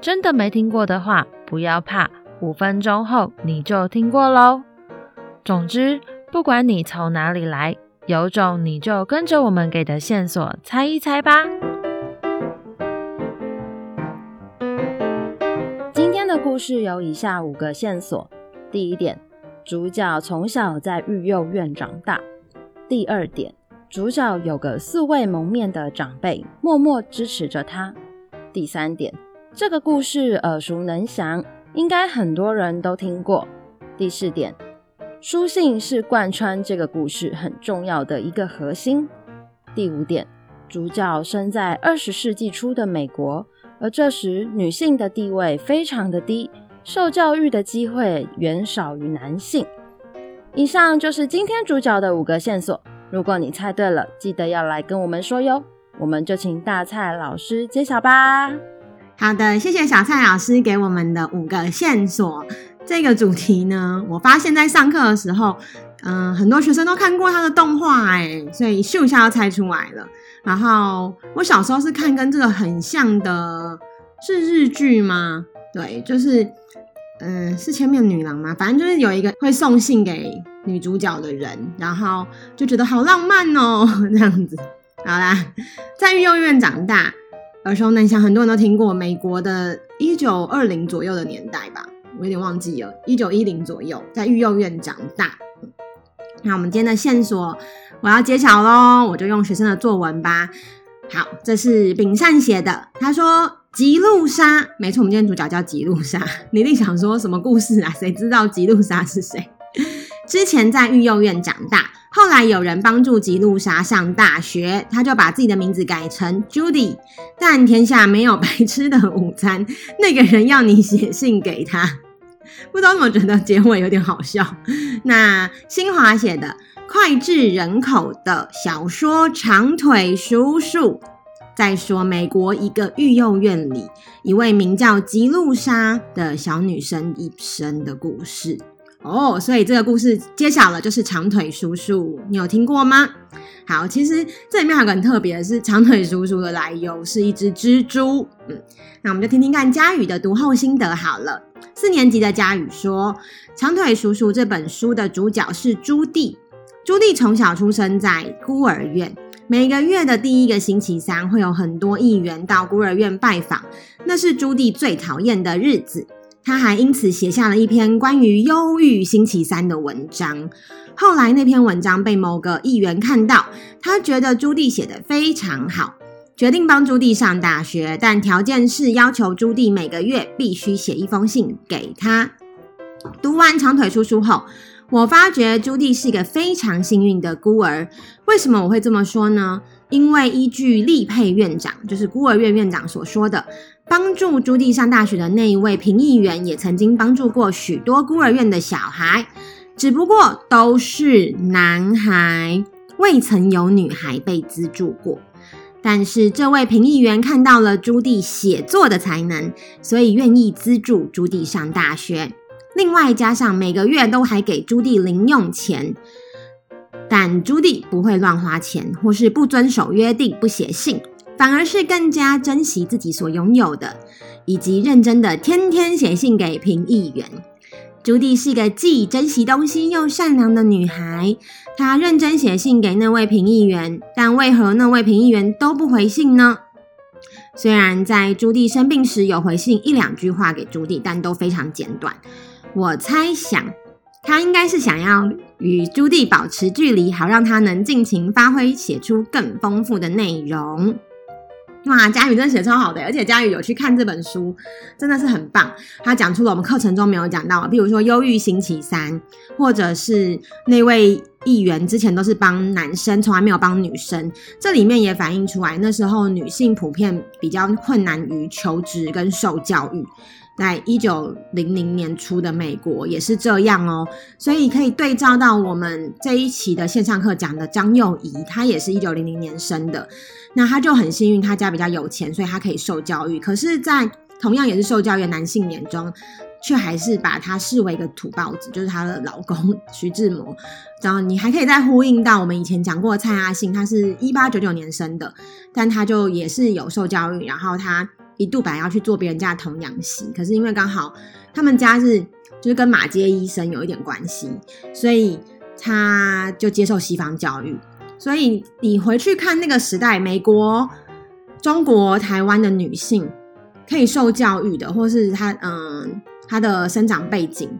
真的没听过的话，不要怕，五分钟后你就听过喽。总之，不管你从哪里来，有种你就跟着我们给的线索猜一猜吧。今天的故事有以下五个线索：第一点，主角从小在育幼院长大；第二点，主角有个素未谋面的长辈，默默支持着他；第三点。这个故事耳熟能详，应该很多人都听过。第四点，书信是贯穿这个故事很重要的一个核心。第五点，主角生在二十世纪初的美国，而这时女性的地位非常的低，受教育的机会远少于男性。以上就是今天主角的五个线索。如果你猜对了，记得要来跟我们说哟。我们就请大蔡老师揭晓吧。好的，谢谢小蔡老师给我们的五个线索。这个主题呢，我发现在上课的时候，嗯、很多学生都看过他的动画，哎，所以咻一下就猜出来了。然后我小时候是看跟这个很像的，是日剧吗？对，就是，嗯、呃，是千面女郎吗？反正就是有一个会送信给女主角的人，然后就觉得好浪漫哦，这样子。好啦，在育幼院长大。耳熟能详，很多人都听过。美国的一九二零左右的年代吧，我有点忘记了，一九一零左右，在育幼院长大。那我们今天的线索我要揭晓喽，我就用学生的作文吧。好，这是秉善写的，他说吉路纱，没错，我们今天主角叫吉路纱。你一定想说什么故事啊？谁知道吉路纱是谁？之前在育幼院长大。后来有人帮助吉路莎上大学，他就把自己的名字改成 Judy。但天下没有白吃的午餐，那个人要你写信给他，不知道怎么觉得结尾有点好笑。那新华写的脍炙人口的小说《长腿叔叔》，在说美国一个育幼院里一位名叫吉路莎的小女生一生的故事。哦，所以这个故事揭晓了，就是长腿叔叔，你有听过吗？好，其实这里面还有个很特别的是，长腿叔叔的来由是一只蜘蛛。嗯，那我们就听听看佳宇的读后心得好了。四年级的佳宇说，《长腿叔叔》这本书的主角是朱棣。朱棣从小出生在孤儿院，每个月的第一个星期三会有很多议员到孤儿院拜访，那是朱棣最讨厌的日子。他还因此写下了一篇关于忧郁星期三的文章。后来那篇文章被某个议员看到，他觉得朱棣写得非常好，决定帮朱棣上大学，但条件是要求朱棣每个月必须写一封信给他。读完长腿叔叔后，我发觉朱棣是一个非常幸运的孤儿。为什么我会这么说呢？因为依据利佩院长，就是孤儿院院长所说的。帮助朱棣上大学的那一位评议员，也曾经帮助过许多孤儿院的小孩，只不过都是男孩，未曾有女孩被资助过。但是这位评议员看到了朱棣写作的才能，所以愿意资助朱棣上大学。另外加上每个月都还给朱棣零用钱，但朱棣不会乱花钱，或是不遵守约定，不写信。反而是更加珍惜自己所拥有的，以及认真的天天写信给评议员。朱棣是个既珍惜东西又善良的女孩，她认真写信给那位评议员，但为何那位评议员都不回信呢？虽然在朱棣生病时有回信一两句话给朱棣，但都非常简短。我猜想，他应该是想要与朱棣保持距离，好让他能尽情发挥，写出更丰富的内容。哇，佳宇真的写超好的，而且佳宇有去看这本书，真的是很棒。他讲出了我们课程中没有讲到，比如说忧郁星期三，或者是那位议员之前都是帮男生，从来没有帮女生。这里面也反映出来，那时候女性普遍比较困难于求职跟受教育。在一九零零年初的美国也是这样哦，所以可以对照到我们这一期的线上课讲的张幼仪，她也是一九零零年生的，那她就很幸运，她家比较有钱，所以她可以受教育。可是，在同样也是受教育的男性眼中，却还是把她视为一个土包子，就是她的老公徐志摩。然后你还可以再呼应到我们以前讲过蔡阿信，他是一八九九年生的，但他就也是有受教育，然后他。一度本来要去做别人家的童养媳，可是因为刚好他们家是就是跟马街医生有一点关系，所以他就接受西方教育。所以你回去看那个时代，美国、中国、台湾的女性可以受教育的，或是她嗯她的生长背景，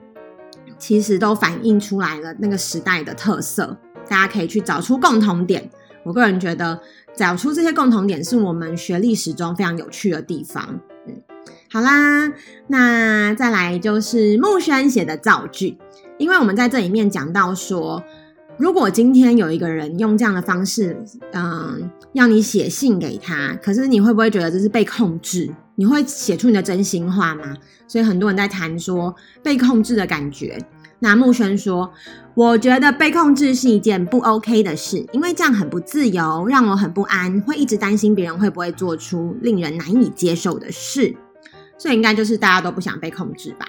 其实都反映出来了那个时代的特色。大家可以去找出共同点。我个人觉得。找出这些共同点是我们学历史中非常有趣的地方。嗯，好啦，那再来就是木轩写的造句，因为我们在这里面讲到说，如果今天有一个人用这样的方式，嗯，要你写信给他，可是你会不会觉得这是被控制？你会写出你的真心话吗？所以很多人在谈说被控制的感觉。那木轩说：“我觉得被控制是一件不 OK 的事，因为这样很不自由，让我很不安，会一直担心别人会不会做出令人难以接受的事。所以应该就是大家都不想被控制吧？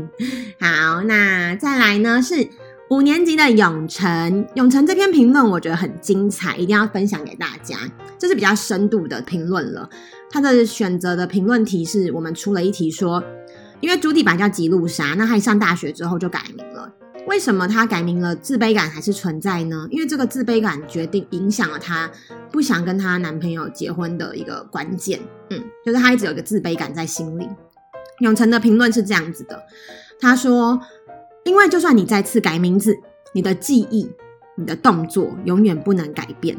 好，那再来呢？是五年级的永成，永成这篇评论我觉得很精彩，一定要分享给大家。这是比较深度的评论了。他的选择的评论题是我们出了一题说。”因为朱棣本来叫吉路莎，那他一上大学之后就改名了。为什么他改名了？自卑感还是存在呢？因为这个自卑感决定影响了他不想跟他男朋友结婚的一个关键。嗯，就是他一直有一个自卑感在心里。永成的评论是这样子的，他说：“因为就算你再次改名字，你的记忆、你的动作永远不能改变。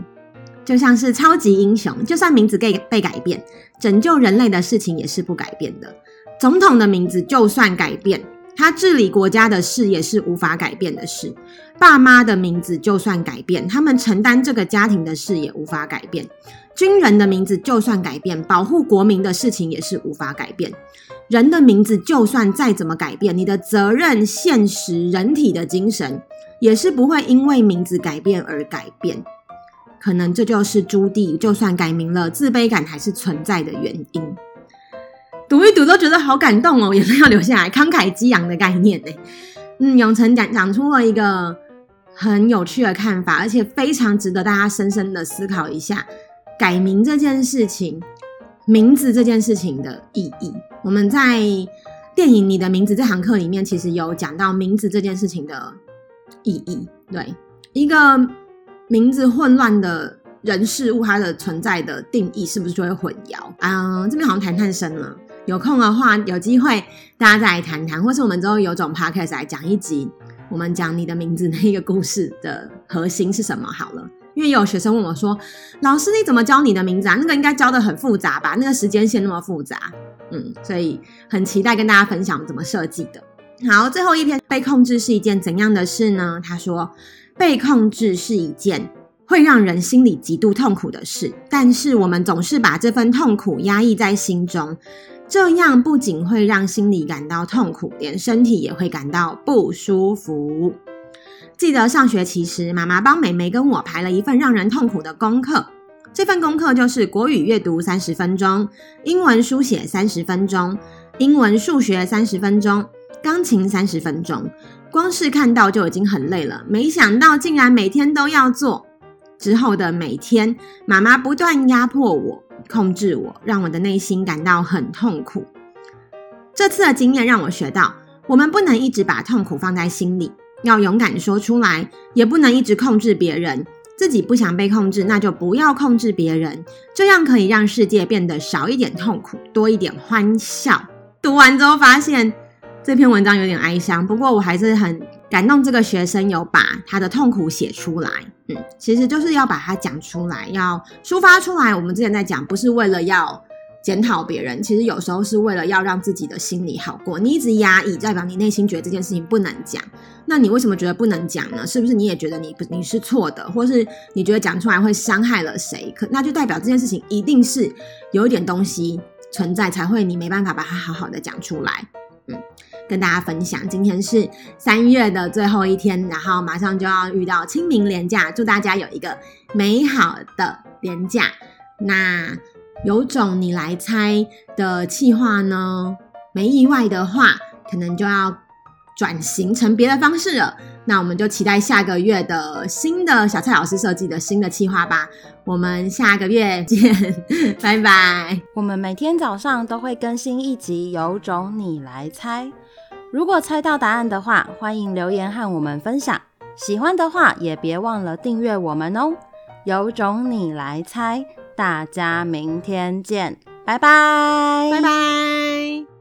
就像是超级英雄，就算名字被被改变，拯救人类的事情也是不改变的。”总统的名字就算改变，他治理国家的事也是无法改变的事。爸妈的名字就算改变，他们承担这个家庭的事也无法改变。军人的名字就算改变，保护国民的事情也是无法改变。人的名字就算再怎么改变，你的责任、现实、人体的精神也是不会因为名字改变而改变。可能这就是朱棣就算改名了，自卑感还是存在的原因。读一读都觉得好感动哦，眼泪要流下来，慷慨激昂的概念呢。嗯，永成讲讲出了一个很有趣的看法，而且非常值得大家深深的思考一下改名这件事情、名字这件事情的意义。我们在电影《你的名字》这堂课里面，其实有讲到名字这件事情的意义。对，一个名字混乱的人事物，它的存在的定义是不是就会混淆？啊、这边好像谈太深了。有空的话，有机会大家再来谈谈，或是我们之后有种 podcast 来讲一集，我们讲你的名字那一个故事的核心是什么好了。因为有学生问我说：“老师，你怎么教你的名字啊？那个应该教得很复杂吧？那个时间线那么复杂。”嗯，所以很期待跟大家分享怎么设计的。好，最后一篇，被控制是一件怎样的事呢？他说，被控制是一件会让人心里极度痛苦的事，但是我们总是把这份痛苦压抑在心中。这样不仅会让心里感到痛苦，连身体也会感到不舒服。记得上学期时，妈妈帮妹妹跟我排了一份让人痛苦的功课。这份功课就是国语阅读三十分钟，英文书写三十分钟，英文数学三十分钟，钢琴三十分钟。光是看到就已经很累了，没想到竟然每天都要做。之后的每天，妈妈不断压迫我。控制我，让我的内心感到很痛苦。这次的经验让我学到，我们不能一直把痛苦放在心里，要勇敢说出来，也不能一直控制别人。自己不想被控制，那就不要控制别人，这样可以让世界变得少一点痛苦，多一点欢笑。读完之后发现这篇文章有点哀伤，不过我还是很感动，这个学生有把他的痛苦写出来。嗯，其实就是要把它讲出来，要抒发出来。我们之前在讲，不是为了要检讨别人，其实有时候是为了要让自己的心里好过。你一直压抑，代表你内心觉得这件事情不能讲。那你为什么觉得不能讲呢？是不是你也觉得你不你是错的，或是你觉得讲出来会伤害了谁？可那就代表这件事情一定是有一点东西存在，才会你没办法把它好好的讲出来。嗯，跟大家分享，今天是三月的最后一天，然后马上就要遇到清明连假，祝大家有一个美好的连假。那有种你来猜的企划呢？没意外的话，可能就要转型成别的方式了。那我们就期待下个月的新的小蔡老师设计的新的企划吧。我们下个月见，拜拜。我们每天早上都会更新一集，有种你来猜。如果猜到答案的话，欢迎留言和我们分享。喜欢的话也别忘了订阅我们哦。有种你来猜，大家明天见，拜拜。拜拜